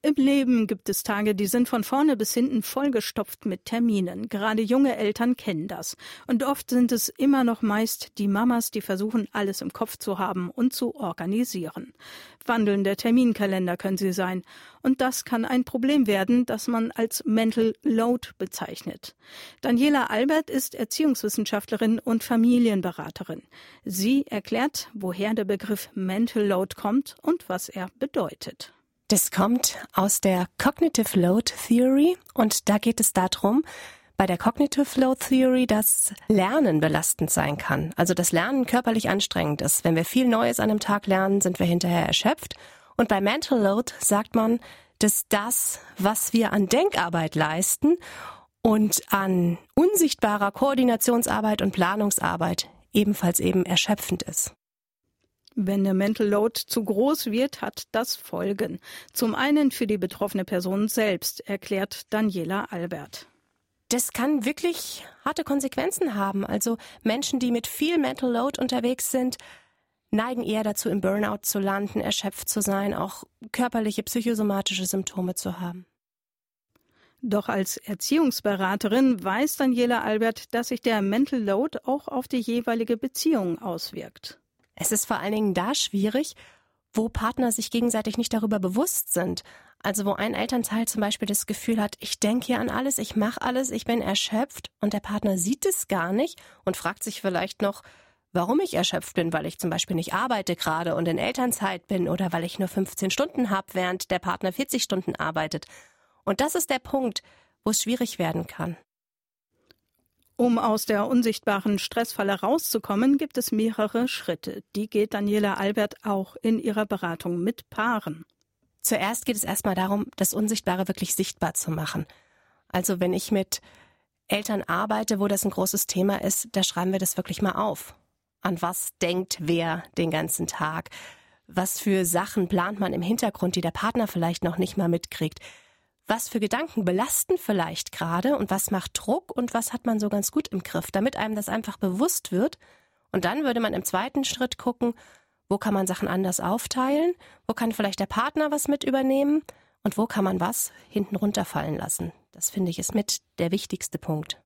Im Leben gibt es Tage, die sind von vorne bis hinten vollgestopft mit Terminen. Gerade junge Eltern kennen das. Und oft sind es immer noch meist die Mamas, die versuchen, alles im Kopf zu haben und zu organisieren. Wandelnder Terminkalender können sie sein. Und das kann ein Problem werden, das man als Mental Load bezeichnet. Daniela Albert ist Erziehungswissenschaftlerin und Familienberaterin. Sie erklärt, woher der Begriff Mental Load kommt und was er bedeutet. Das kommt aus der Cognitive Load Theory und da geht es darum, bei der Cognitive Load Theory, dass Lernen belastend sein kann. Also dass Lernen körperlich anstrengend ist. Wenn wir viel Neues an einem Tag lernen, sind wir hinterher erschöpft. Und bei Mental Load sagt man, dass das, was wir an Denkarbeit leisten und an unsichtbarer Koordinationsarbeit und Planungsarbeit ebenfalls eben erschöpfend ist. Wenn der Mental Load zu groß wird, hat das Folgen. Zum einen für die betroffene Person selbst, erklärt Daniela Albert. Das kann wirklich harte Konsequenzen haben. Also Menschen, die mit viel Mental Load unterwegs sind, neigen eher dazu, im Burnout zu landen, erschöpft zu sein, auch körperliche, psychosomatische Symptome zu haben. Doch als Erziehungsberaterin weiß Daniela Albert, dass sich der Mental Load auch auf die jeweilige Beziehung auswirkt. Es ist vor allen Dingen da schwierig, wo Partner sich gegenseitig nicht darüber bewusst sind. Also wo ein Elternteil zum Beispiel das Gefühl hat, ich denke hier an alles, ich mache alles, ich bin erschöpft und der Partner sieht es gar nicht und fragt sich vielleicht noch, warum ich erschöpft bin, weil ich zum Beispiel nicht arbeite gerade und in Elternzeit bin oder weil ich nur 15 Stunden habe, während der Partner 40 Stunden arbeitet. Und das ist der Punkt, wo es schwierig werden kann. Um aus der unsichtbaren Stressfalle rauszukommen, gibt es mehrere Schritte. Die geht Daniela Albert auch in ihrer Beratung mit Paaren. Zuerst geht es erstmal darum, das Unsichtbare wirklich sichtbar zu machen. Also wenn ich mit Eltern arbeite, wo das ein großes Thema ist, da schreiben wir das wirklich mal auf. An was denkt wer den ganzen Tag? Was für Sachen plant man im Hintergrund, die der Partner vielleicht noch nicht mal mitkriegt? Was für Gedanken belasten vielleicht gerade und was macht Druck und was hat man so ganz gut im Griff, damit einem das einfach bewusst wird. Und dann würde man im zweiten Schritt gucken, wo kann man Sachen anders aufteilen, wo kann vielleicht der Partner was mit übernehmen und wo kann man was hinten runterfallen lassen. Das finde ich ist mit der wichtigste Punkt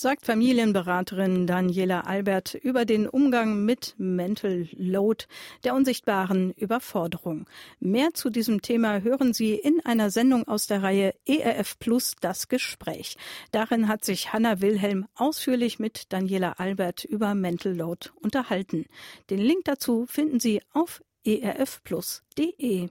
sagt Familienberaterin Daniela Albert über den Umgang mit Mental Load, der unsichtbaren Überforderung. Mehr zu diesem Thema hören Sie in einer Sendung aus der Reihe ERF Plus das Gespräch. Darin hat sich Hanna Wilhelm ausführlich mit Daniela Albert über Mental Load unterhalten. Den Link dazu finden Sie auf erfplus.de.